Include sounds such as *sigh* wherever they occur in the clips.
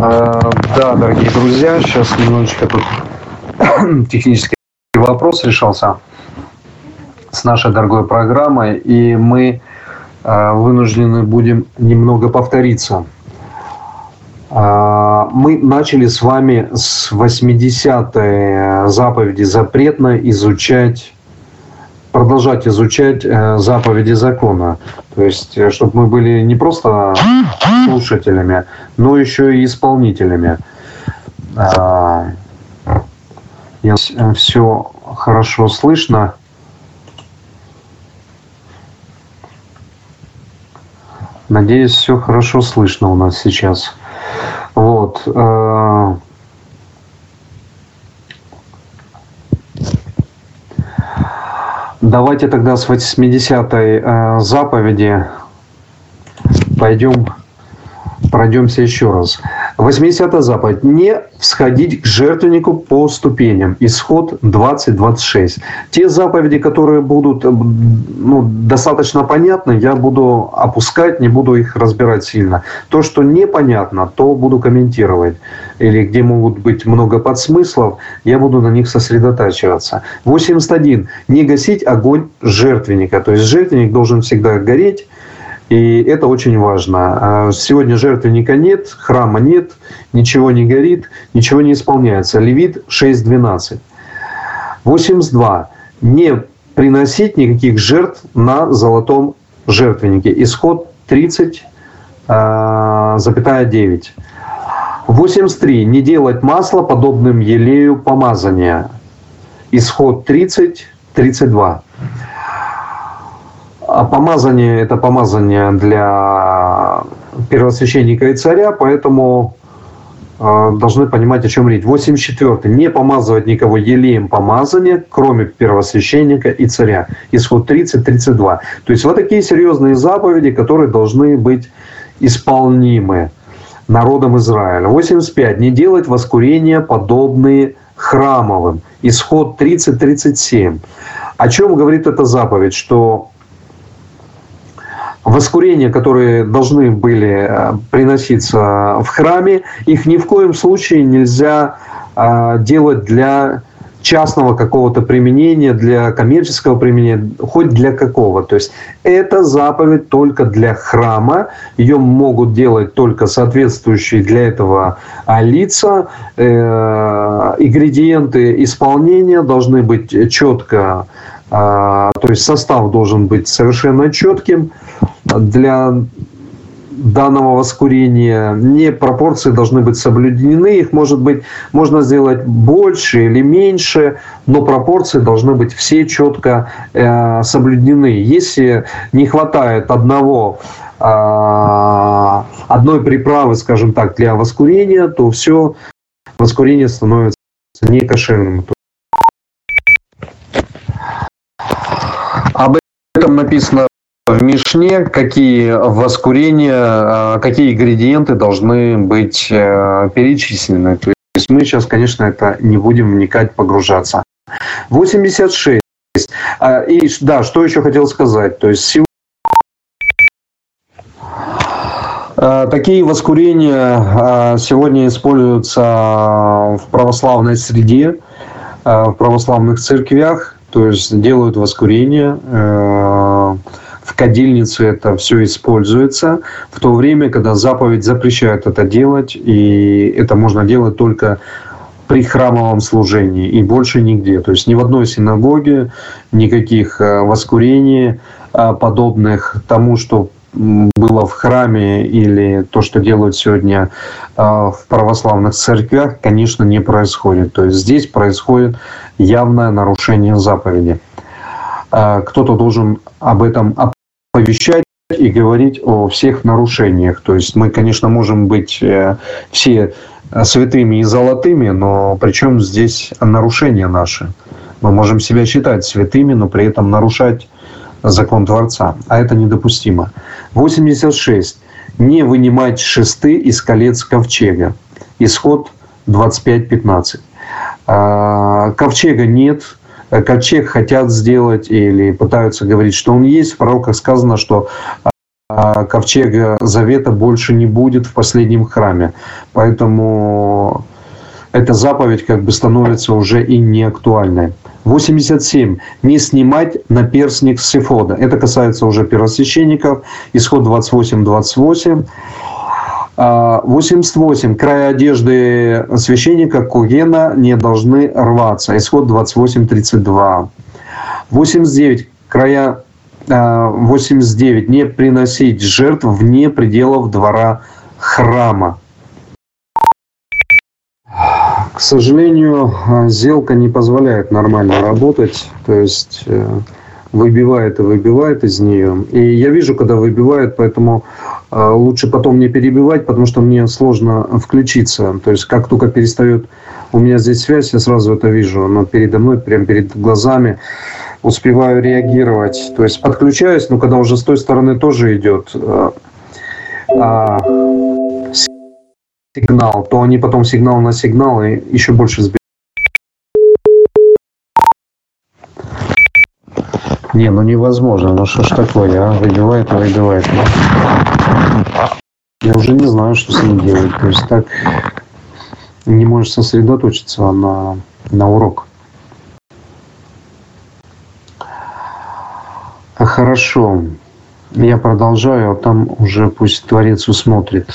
А, да, дорогие друзья, сейчас немножечко тут *coughs* технический вопрос решался с нашей дорогой программой, и мы а, вынуждены будем немного повториться. А, мы начали с вами с 80-й заповеди запретно изучать продолжать изучать э, заповеди закона. То есть, э, чтобы мы были не просто слушателями, но еще и исполнителями. А, все хорошо слышно. Надеюсь, все хорошо слышно у нас сейчас. Вот. Давайте тогда с 80-й э, заповеди пойдем, пройдемся еще раз. 80 заповедь. Не всходить к жертвеннику по ступеням. Исход 20-26. Те заповеди, которые будут ну, достаточно понятны, я буду опускать, не буду их разбирать сильно. То, что непонятно, то буду комментировать. Или где могут быть много подсмыслов, я буду на них сосредотачиваться. 81. Не гасить огонь жертвенника. То есть жертвенник должен всегда гореть и это очень важно. А сегодня жертвенника нет, храма нет, ничего не горит, ничего не исполняется. Левит 6.12. 82. Не приносить никаких жертв на золотом жертвеннике. Исход 30, запятая 9. 83. Не делать масло подобным елею помазания. Исход 30, 32. А помазание – это помазание для первосвященника и царя, поэтому э, должны понимать, о чем речь. 84. Не помазывать никого елеем помазания, кроме первосвященника и царя. Исход 30-32. То есть вот такие серьезные заповеди, которые должны быть исполнимы народом Израиля. 85. Не делать воскурения, подобные храмовым. Исход 30-37. О чем говорит эта заповедь? Что воскурения, которые должны были э, приноситься в храме, их ни в коем случае нельзя э, делать для частного какого-то применения, для коммерческого применения, хоть для какого. То есть это заповедь только для храма, ее могут делать только соответствующие для этого а, лица. Э, ингредиенты исполнения должны быть четко, то есть состав должен быть совершенно четким для данного воскурения не пропорции должны быть соблюдены, их может быть можно сделать больше или меньше, но пропорции должны быть все четко э, соблюдены. Если не хватает одного э, одной приправы, скажем так, для воскурения, то все воскурение становится некошерным. Об этом написано в Мишне, какие воскурения, а, какие ингредиенты должны быть э, перечислены. То есть мы сейчас, конечно, это не будем вникать, погружаться. 86. А, и да, что еще хотел сказать. То есть а, Такие воскурения сегодня используются в православной среде, в православных церквях, то есть делают воскурение в кадильнице это все используется, в то время, когда заповедь запрещает это делать, и это можно делать только при храмовом служении и больше нигде. То есть ни в одной синагоге никаких э, воскурений э, подобных тому, что было в храме или то, что делают сегодня э, в православных церквях, конечно, не происходит. То есть здесь происходит явное нарушение заповеди. Кто-то должен об этом повещать и говорить о всех нарушениях. То есть мы, конечно, можем быть э, все святыми и золотыми, но причем здесь нарушения наши. Мы можем себя считать святыми, но при этом нарушать закон Творца. А это недопустимо. 86. Не вынимать шесты из колец ковчега. Исход 25.15. А, ковчега нет, ковчег хотят сделать или пытаются говорить, что он есть. В пророках сказано, что ковчега Завета больше не будет в последнем храме. Поэтому эта заповедь как бы становится уже и не актуальной. 87. Не снимать наперстник с эфода. Это касается уже первосвященников. Исход 28-28. 88. Края одежды священника Кугена не должны рваться. Исход 28-32. 89. Края 89. Не приносить жертв вне пределов двора храма. К сожалению, зелка не позволяет нормально работать. То есть э, выбивает и выбивает из нее. И я вижу, когда выбивает, поэтому э, лучше потом не перебивать, потому что мне сложно включиться. То есть как только перестает у меня здесь связь, я сразу это вижу. Но передо мной, прямо перед глазами успеваю реагировать. То есть подключаюсь, но когда уже с той стороны тоже идет э, а, сигнал, то они потом сигнал на сигнал и еще больше сбивают. Не, ну невозможно, ну что ж такое, а? Выбивает и выбивает. Я уже не знаю, что с ним делать. То есть так не можешь сосредоточиться на, на урок. Хорошо. Я продолжаю, а там уже пусть Творец усмотрит,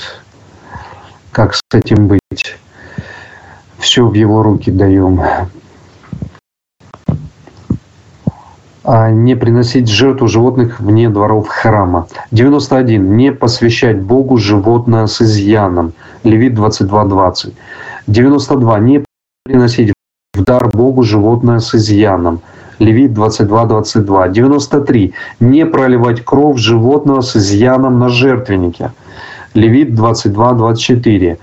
как с этим быть. Все в его руки даем. А не приносить жертву животных вне дворов храма. 91. Не посвящать Богу животное с изъяном. Левит 22.20. 92. Не приносить в дар Богу животное с изъяном. Левит 22.22. 93. Не проливать кровь животного с изъяном на жертвеннике. Левит 22.24.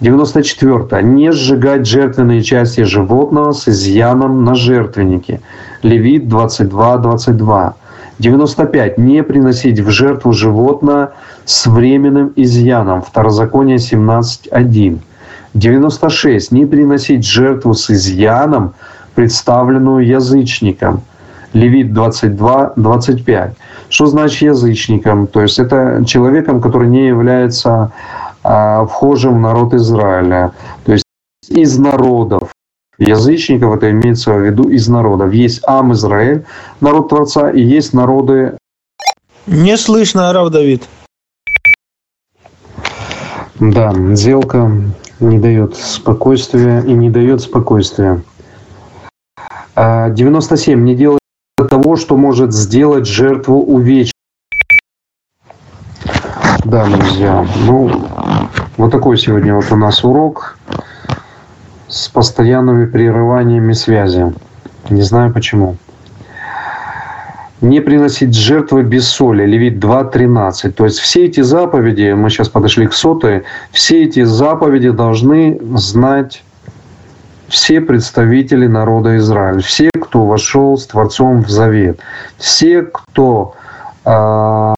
94. Не сжигать жертвенные части животного с изъяном на жертвеннике. Левит 22.22. 95. Не приносить в жертву животное с временным изъяном. Второзаконие 17.1. 96. Не приносить жертву с изъяном, представленную язычником. Левит 22, 25. Что значит язычником? То есть это человеком, который не является а, вхожим в народ Израиля. То есть из народов. Язычников это имеется в виду из народов. Есть Ам Израиль, народ Творца, и есть народы... Не слышно, Рав Давид. Да, сделка не дает спокойствия и не дает спокойствия. 97. А, не делать того, что может сделать жертву увечья. Да, друзья, ну, вот такой сегодня вот у нас урок с постоянными прерываниями связи. Не знаю почему. Не приносить жертвы без соли. Левит 2.13. То есть все эти заповеди, мы сейчас подошли к сотой, все эти заповеди должны знать все представители народа Израиля, все, кто вошел с Творцом в завет, все, кто э,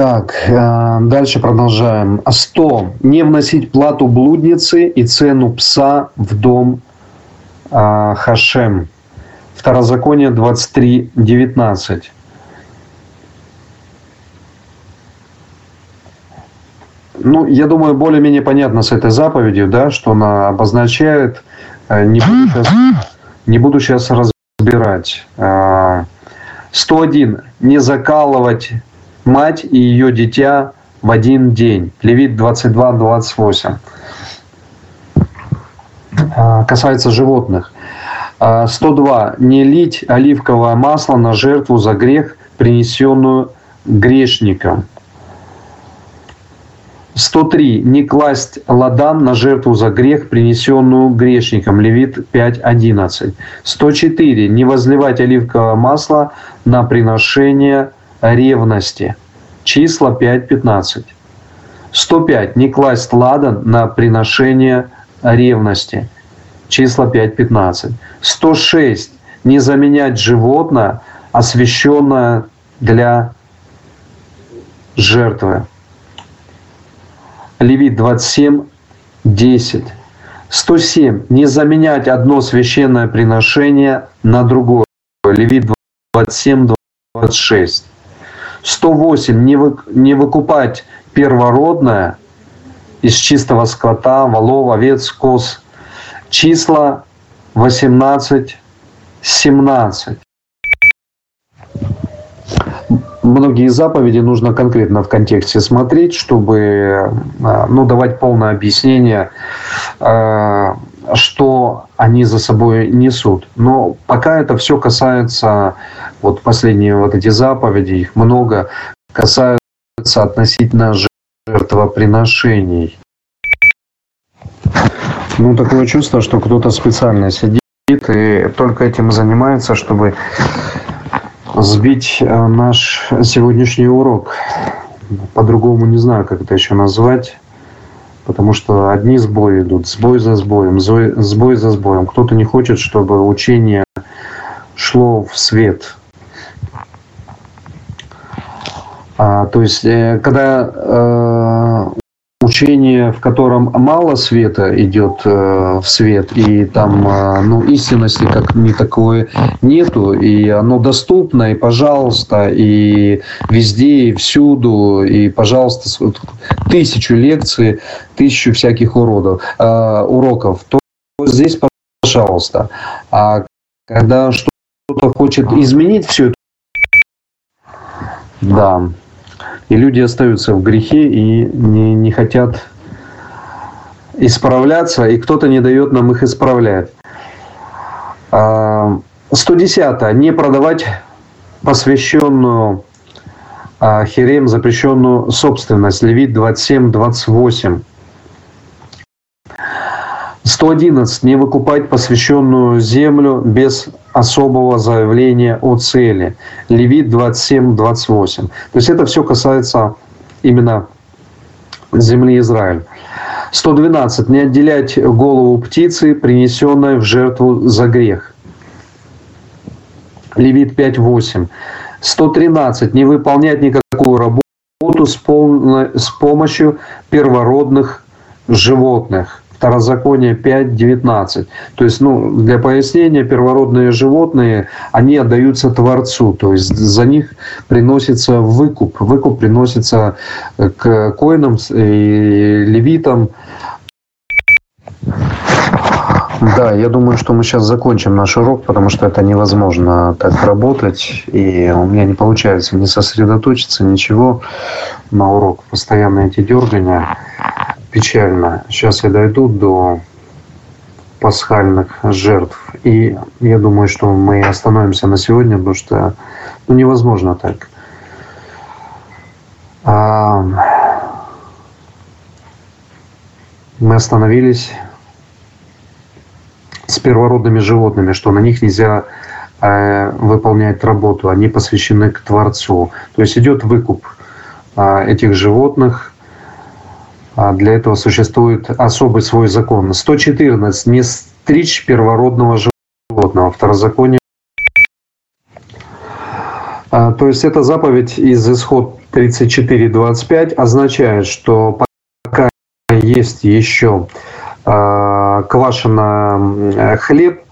так, э, дальше продолжаем. 100. Не вносить плату блудницы и цену пса в дом э, Хашем. Второзаконие 23, 19. Ну, я думаю, более-менее понятно с этой заповедью, да, что она обозначает. Э, не буду сейчас, не буду сейчас разбирать. 101. Э, не закалывать мать и ее дитя в один день. Левит 22-28. Э, касается животных. 102. Не лить оливковое масло на жертву за грех, принесенную грешником. 103. Не класть ладан на жертву за грех, принесенную грешником. Левит 5.11. 104. Не возливать оливковое масло на приношение ревности. Числа 5.15. 105. Не класть ладан на приношение ревности. Числа 5.15. 106. Не заменять животное, освященное для жертвы. Левит 27, 10. 107. Не заменять одно священное приношение на другое. Левит 27, 26. 108. Не, вы, не выкупать первородное из чистого скота, волов, овец, коз. Числа 18, 17 многие заповеди нужно конкретно в контексте смотреть, чтобы э, ну, давать полное объяснение, э, что они за собой несут. Но пока это все касается, вот последние вот эти заповеди, их много, касаются относительно жертвоприношений. Ну, такое чувство, что кто-то специально сидит и только этим занимается, чтобы сбить э, наш сегодняшний урок. По-другому не знаю, как это еще назвать. Потому что одни сбои идут, сбой за сбоем, сбой за сбоем. Кто-то не хочет, чтобы учение шло в свет. А, то есть, э, когда э, учение, в котором мало света идет э, в свет, и там э, ну, истинности как не такой нету, и оно доступно, и пожалуйста, и везде, и всюду, и пожалуйста, тысячу лекций, тысячу всяких уродов, э, уроков, то здесь пожалуйста. А когда что-то хочет изменить все это, да, и люди остаются в грехе и не, не хотят исправляться, и кто-то не дает нам их исправлять. 110. А, не продавать посвященную а, херем запрещенную собственность. Левит 27-28. 111. Не выкупать посвященную землю без особого заявления о цели. Левит 27-28. То есть это все касается именно земли Израиль. 112. Не отделять голову птицы, принесенной в жертву за грех. Левит 5.8. 113. Не выполнять никакую работу с, полной, с помощью первородных животных. Второзаконие 5.19. То есть, ну, для пояснения, первородные животные, они отдаются Творцу, то есть за них приносится выкуп. Выкуп приносится к коинам и левитам. Да, я думаю, что мы сейчас закончим наш урок, потому что это невозможно так работать, и у меня не получается не сосредоточиться, ничего на урок. Постоянно эти дергания печально. Сейчас я дойду до пасхальных жертв. И я думаю, что мы остановимся на сегодня, потому что ну, невозможно так. А, мы остановились с первородными животными, что на них нельзя э, выполнять работу, они посвящены к Творцу. То есть идет выкуп э, этих животных для этого существует особый свой закон. 114. Не стричь первородного животного. Второзаконие. А, то есть эта заповедь из исход 34.25 означает, что пока есть еще а, квашеный хлеб,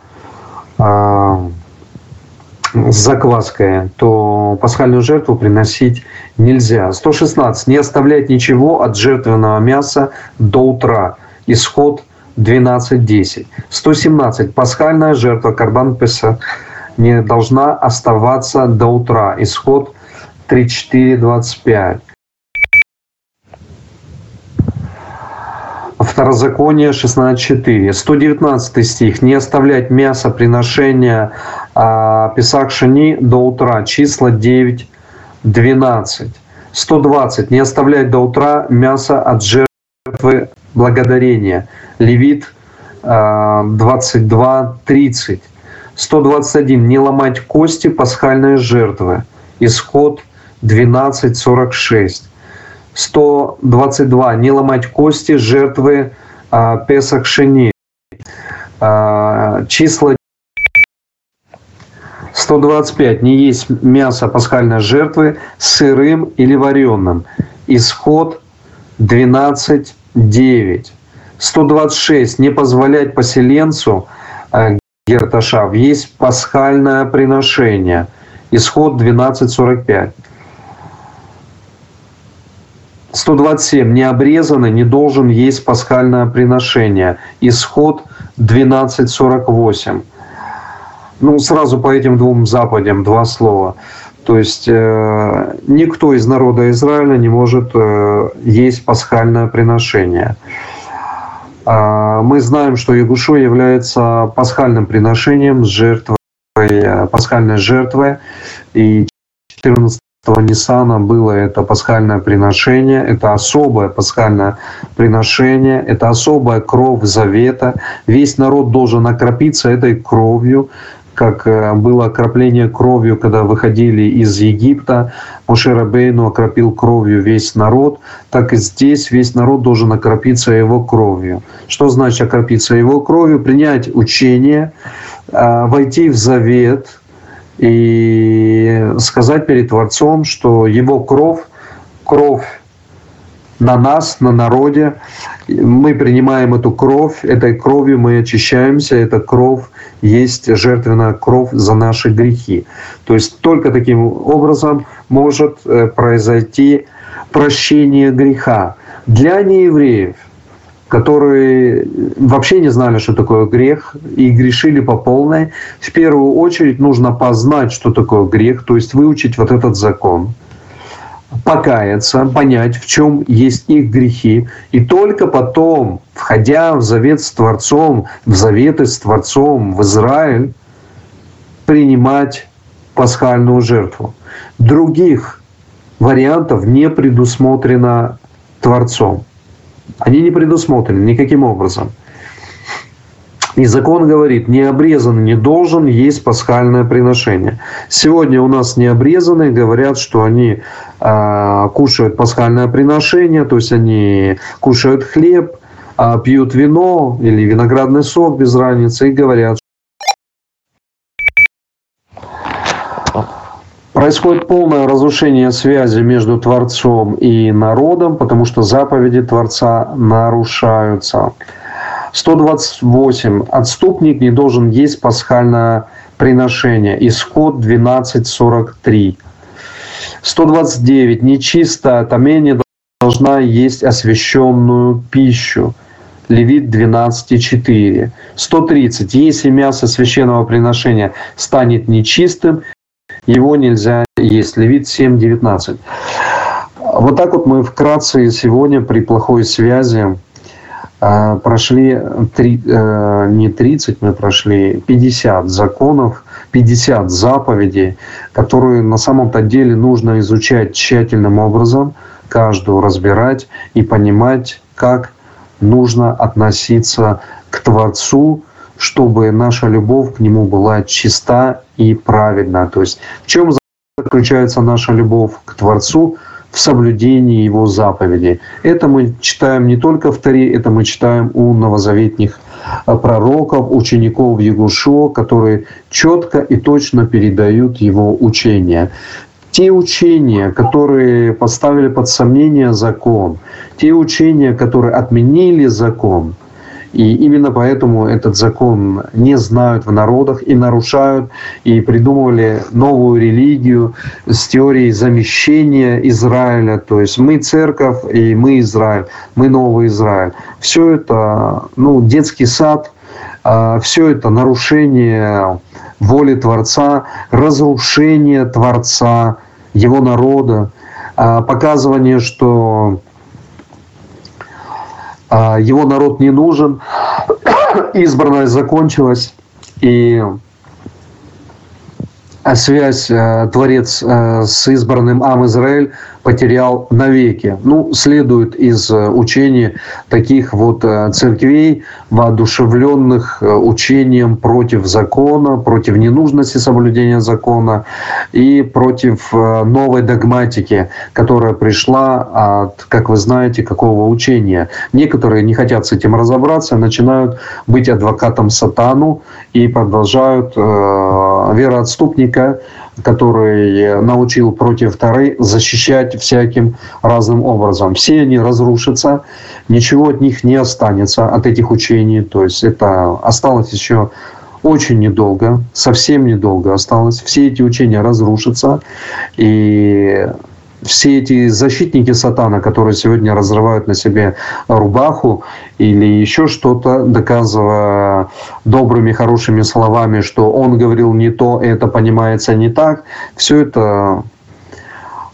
с закваской, то пасхальную жертву приносить нельзя. 116. Не оставлять ничего от жертвенного мяса до утра. Исход 12.10. 117. Пасхальная жертва Карбан Песа не должна оставаться до утра. Исход 34.25. Второзаконие 16.4. 119 стих. Не оставлять мясо приношения а, Писах Шини до утра. Числа 9, 12. 120. Не оставлять до утра мясо от жертвы благодарения. Левит 22, 30. 121. Не ломать кости пасхальной жертвы. Исход 12, 46. 122. Не ломать кости жертвы а, Песах Шини. А, числа 125. Не есть мясо пасхальной жертвы сырым или вареным. Исход 12.9. 126. Не позволять поселенцу а, Герташа есть пасхальное приношение. Исход 12.45. 127. Необрезанный не должен есть пасхальное приношение. Исход 12.48. Ну, сразу по этим двум заповедям два слова. То есть э, никто из народа Израиля не может э, есть пасхальное приношение. Э, мы знаем, что Ягушо является пасхальным приношением жертвой, э, пасхальной жертвой. И 14 Ниссана было это пасхальное приношение, это особое пасхальное приношение, это особая кровь завета. Весь народ должен окропиться этой кровью, как э, было окропление кровью, когда выходили из Египта, Моше Рабейну окропил кровью весь народ, так и здесь весь народ должен окропиться его кровью. Что значит окропиться его кровью? Принять учение, э, войти в завет и сказать перед Творцом, что его кровь, кровь на нас, на народе. Мы принимаем эту кровь, этой кровью мы очищаемся, эта кровь есть жертвенная кровь за наши грехи. То есть только таким образом может э, произойти прощение греха. Для неевреев, которые вообще не знали, что такое грех, и грешили по полной, в первую очередь нужно познать, что такое грех, то есть выучить вот этот закон – покаяться, понять, в чем есть их грехи, и только потом, входя в завет с Творцом, в заветы с Творцом, в Израиль, принимать пасхальную жертву. Других вариантов не предусмотрено Творцом. Они не предусмотрены никаким образом. И закон говорит, необрезанный не должен есть пасхальное приношение. Сегодня у нас необрезанные говорят, что они э, кушают пасхальное приношение, то есть они кушают хлеб, э, пьют вино или виноградный сок без разницы и говорят, Происходит полное разрушение связи между Творцом и народом, потому что заповеди Творца нарушаются. 128. Отступник не должен есть пасхальное приношение. Исход 12.43. 129. Нечистая тамение должна есть освященную пищу. Левит 12.4. 130. Если мясо священного приношения станет нечистым, его нельзя есть. Левит 7.19. Вот так вот мы вкратце сегодня при плохой связи а, прошли три, э, не 30, мы прошли 50 законов, 50 заповедей, которые на самом-то деле нужно изучать тщательным образом, каждую разбирать и понимать, как нужно относиться к Творцу, чтобы наша любовь к Нему была чиста и праведна. То есть в чем заключается наша любовь к Творцу? в соблюдении его заповедей. Это мы читаем не только в Таре, это мы читаем у новозаветних э, пророков, учеников Ягушо, которые четко и точно передают его учения. Те учения, которые поставили под сомнение закон, те учения, которые отменили закон – и именно поэтому этот закон не знают в народах и нарушают, и придумывали новую религию с теорией замещения Израиля. То есть мы церковь, и мы Израиль, мы новый Израиль. Все это ну, детский сад, а, все это нарушение воли Творца, разрушение Творца, его народа, а, показывание, что его народ не нужен, *coughs* избранная закончилась, и связь э, Творец э, с избранным Ам Израиль потерял навеки. Ну, следует из э, учений таких вот э, церквей, воодушевленных э, учением против закона, против ненужности соблюдения закона и против новой догматики, которая пришла от, как вы знаете, какого учения. Некоторые не хотят с этим разобраться, начинают быть адвокатом сатану и продолжают э, вероотступника который научил против Тары защищать всяким разным образом. Все они разрушатся, ничего от них не останется, от этих учений. То есть это осталось еще очень недолго, совсем недолго осталось. Все эти учения разрушатся. И все эти защитники сатана, которые сегодня разрывают на себе рубаху или еще что-то, доказывая добрыми, хорошими словами, что он говорил не то, это понимается не так, все это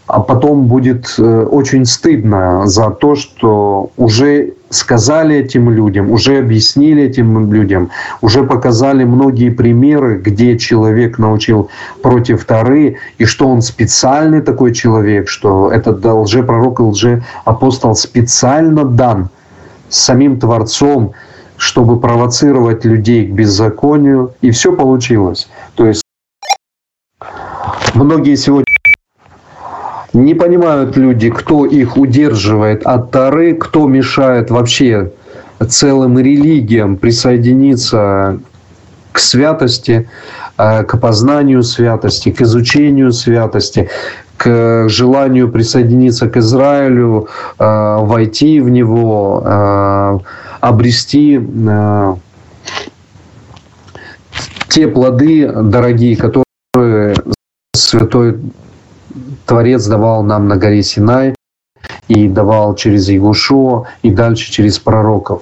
а потом будет э, очень стыдно за то, что уже сказали этим людям, уже объяснили этим людям, уже показали многие примеры, где человек научил против Тары, и что он специальный такой человек, что этот лжепророк и лжеапостол специально дан самим Творцом, чтобы провоцировать людей к беззаконию, и все получилось. То есть многие сегодня не понимают люди, кто их удерживает от Тары, кто мешает вообще целым религиям присоединиться к святости, э, к познанию святости, к изучению святости, к желанию присоединиться к Израилю, э, войти в него, э, обрести те плоды дорогие, которые Святой Творец давал нам на горе Синай, и давал через Ягушо, и дальше через пророков.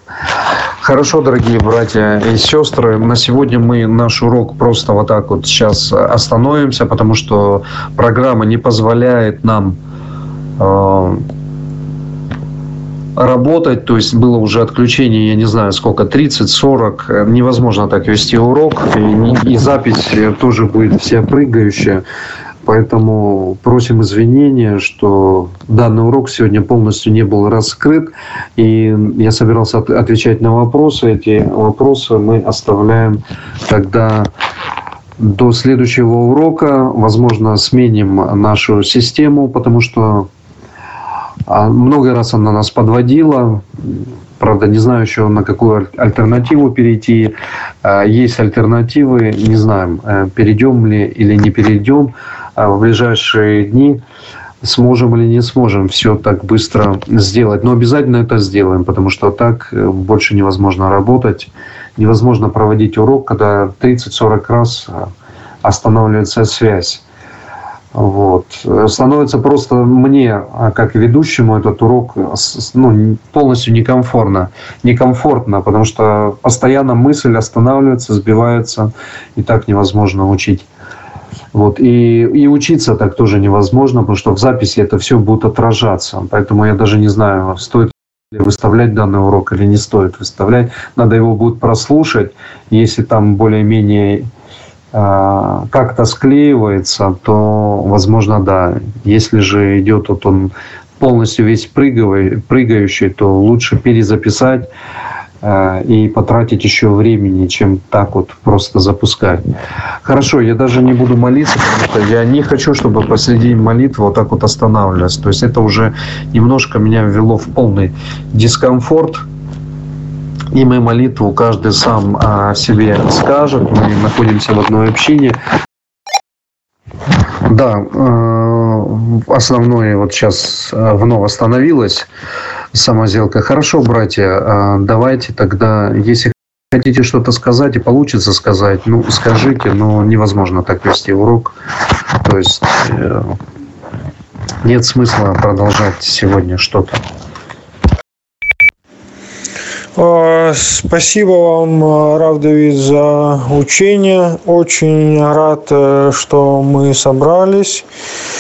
Хорошо, дорогие братья и сестры, на сегодня мы наш урок просто вот так вот сейчас остановимся, потому что программа не позволяет нам э, работать, то есть было уже отключение, я не знаю сколько, 30-40, невозможно так вести урок, и, и запись тоже будет вся прыгающая. Поэтому просим извинения, что данный урок сегодня полностью не был раскрыт. И я собирался отвечать на вопросы. Эти вопросы мы оставляем тогда до следующего урока. Возможно, сменим нашу систему, потому что а, много раз она нас подводила. Правда, не знаю еще, на какую альтернативу перейти. А, есть альтернативы, не знаем, э, перейдем ли или не перейдем. А в ближайшие дни сможем или не сможем все так быстро сделать. Но обязательно это сделаем, потому что так э, больше невозможно работать. Невозможно проводить урок, когда 30-40 раз э, останавливается связь. Вот. Становится просто мне, а как ведущему, этот урок ну, полностью некомфортно. Некомфортно, потому что постоянно мысль останавливается, сбивается, и так невозможно учить. Вот. И, и учиться так тоже невозможно, потому что в записи это все будет отражаться. Поэтому я даже не знаю, стоит ли выставлять данный урок или не стоит выставлять. Надо его будет прослушать. Если там более-менее э, как-то склеивается, то, возможно, да. Если же идет вот он полностью весь прыгающий, то лучше перезаписать и потратить еще времени, чем так вот просто запускать. Хорошо, я даже не буду молиться, потому что я не хочу, чтобы посреди молитвы вот так вот останавливаться. То есть это уже немножко меня ввело в полный дискомфорт, и мы молитву каждый сам о себе скажет. Мы находимся в одной общине. Да, э, основное вот сейчас э, вновь остановилось самоделка. Хорошо, братья, а, давайте тогда, если хотите что-то сказать и получится сказать, ну, скажите, но невозможно так вести урок. То есть э, нет смысла продолжать сегодня что-то. А, спасибо вам, Рав Давид, за учение. Очень рад, э, что мы собрались.